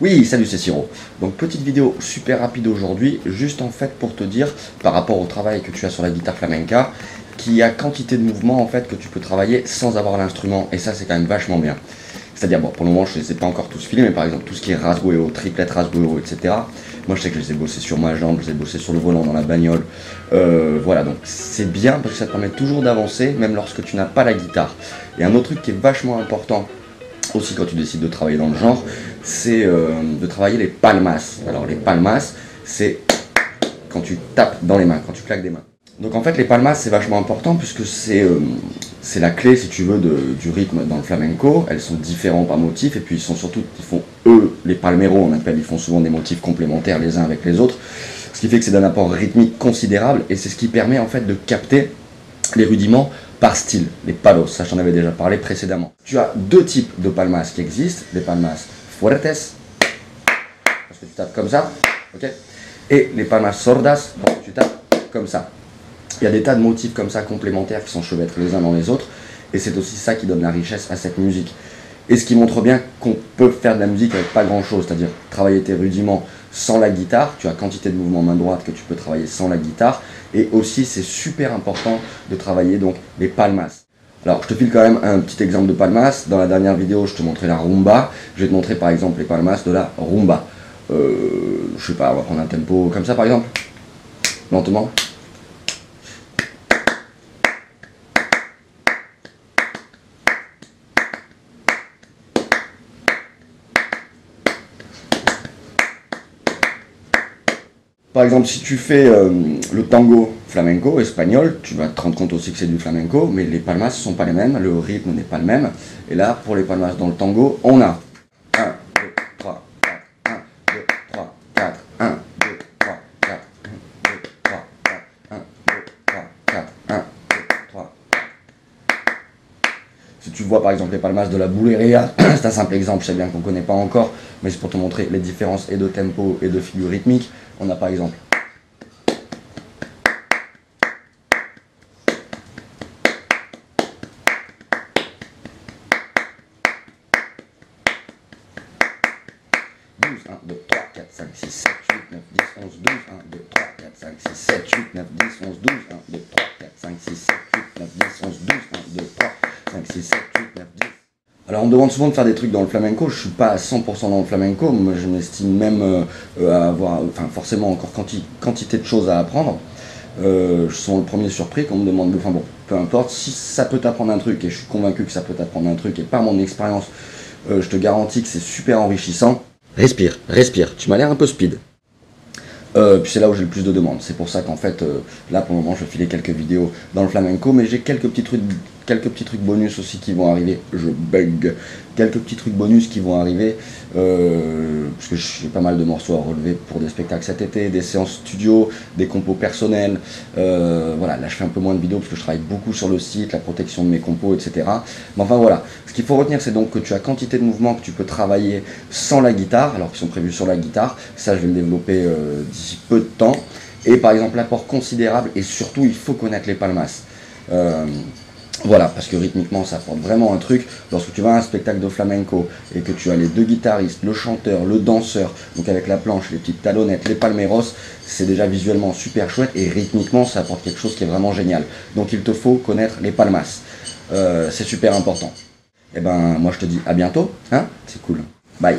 Oui, salut, c'est Siro. Donc petite vidéo super rapide aujourd'hui, juste en fait pour te dire par rapport au travail que tu as sur la guitare flamenca, qu'il y a quantité de mouvements en fait que tu peux travailler sans avoir l'instrument et ça c'est quand même vachement bien. C'est-à-dire, bon, pour le moment, je ne les ai pas encore tous filés, mais par exemple, tout ce qui est rasgueo, triplette rasgueo, etc. Moi, je sais que je les ai bossés sur ma jambe, je les ai bossés sur le volant, dans la bagnole. Euh, voilà, donc c'est bien parce que ça te permet toujours d'avancer, même lorsque tu n'as pas la guitare. Et un autre truc qui est vachement important aussi quand tu décides de travailler dans le genre, c'est euh, de travailler les palmas. Alors les palmas, c'est quand tu tapes dans les mains, quand tu claques des mains. Donc en fait les palmas c'est vachement important puisque c'est euh, la clé si tu veux du rythme dans le flamenco. Elles sont différentes par motif et puis ils sont surtout, ils font eux, les palmeros on appelle, ils font souvent des motifs complémentaires les uns avec les autres. Ce qui fait que c'est d'un apport rythmique considérable et c'est ce qui permet en fait de capter les rudiments par style, les palos, ça j'en avais déjà parlé précédemment. Tu as deux types de palmas qui existent, les palmas fuertes, parce que tu tapes comme ça, ok, et les palmas sordas, bon, tu tapes comme ça. Il y a des tas de motifs comme ça complémentaires qui sont chevêtrés les uns dans les autres, et c'est aussi ça qui donne la richesse à cette musique. Et ce qui montre bien qu'on peut faire de la musique avec pas grand chose, c'est-à-dire travailler tes rudiments sans la guitare, tu as quantité de mouvements main droite que tu peux travailler sans la guitare, et aussi c'est super important de travailler donc les palmas. Alors je te file quand même un petit exemple de palmas, dans la dernière vidéo je te montrais la rumba, je vais te montrer par exemple les palmas de la rumba. Euh, je sais pas, on va prendre un tempo comme ça par exemple, lentement. Par exemple, si tu fais euh, le tango flamenco espagnol, tu vas te rendre compte aussi que c'est du flamenco, mais les palmas ne sont pas les mêmes, le rythme n'est pas le même. Et là, pour les palmas dans le tango, on a Si tu vois par exemple les palmas de la bouleria, c'est un simple exemple, je sais bien qu'on ne connaît pas encore, mais c'est pour te montrer les différences et de tempo et de figure rythmique. On a par exemple douze, 1, 2, 3, 4, 5, 6, 7, 8, 9, 10, 11, 12, 1, 2, 3, 4, 5, 6, 7, 8, 9, 10, 11, 12, 5, 6, 7, 8, 9, 10. Alors on me demande souvent de faire des trucs dans le flamenco, je suis pas à 100% dans le flamenco, moi je m'estime même euh, à avoir, forcément encore quantité de choses à apprendre. Euh, je suis le premier surpris qu'on me demande, enfin bon, peu importe, si ça peut t'apprendre un truc, et je suis convaincu que ça peut t'apprendre un truc, et par mon expérience, euh, je te garantis que c'est super enrichissant. Respire, respire, tu m'as l'air un peu speed. Euh, puis c'est là où j'ai le plus de demandes. C'est pour ça qu'en fait, euh, là pour le moment, je filer quelques vidéos dans le flamenco, mais j'ai quelques petits trucs, quelques petits trucs bonus aussi qui vont arriver. Je bug. Quelques petits trucs bonus qui vont arriver, euh, parce que j'ai pas mal de morceaux à relever pour des spectacles cet été, des séances studio, des compos personnels. voilà, là je fais un peu moins de vidéos parce que je travaille beaucoup sur le site, la protection de mes compos, etc. Mais enfin voilà, ce qu'il faut retenir, c'est donc que tu as quantité de mouvements que tu peux travailler sans la guitare, alors qu'ils sont prévus sur la guitare. Ça, je vais le développer d'ici peu de temps. Et par exemple, l'apport considérable, et surtout, il faut connaître les palmas. Euh, voilà, parce que rythmiquement, ça apporte vraiment un truc. Lorsque tu vas à un spectacle de flamenco et que tu as les deux guitaristes, le chanteur, le danseur, donc avec la planche, les petites talonnettes, les palmeros, c'est déjà visuellement super chouette et rythmiquement, ça apporte quelque chose qui est vraiment génial. Donc il te faut connaître les palmas. Euh, c'est super important. Et eh ben, moi je te dis à bientôt, hein C'est cool. Bye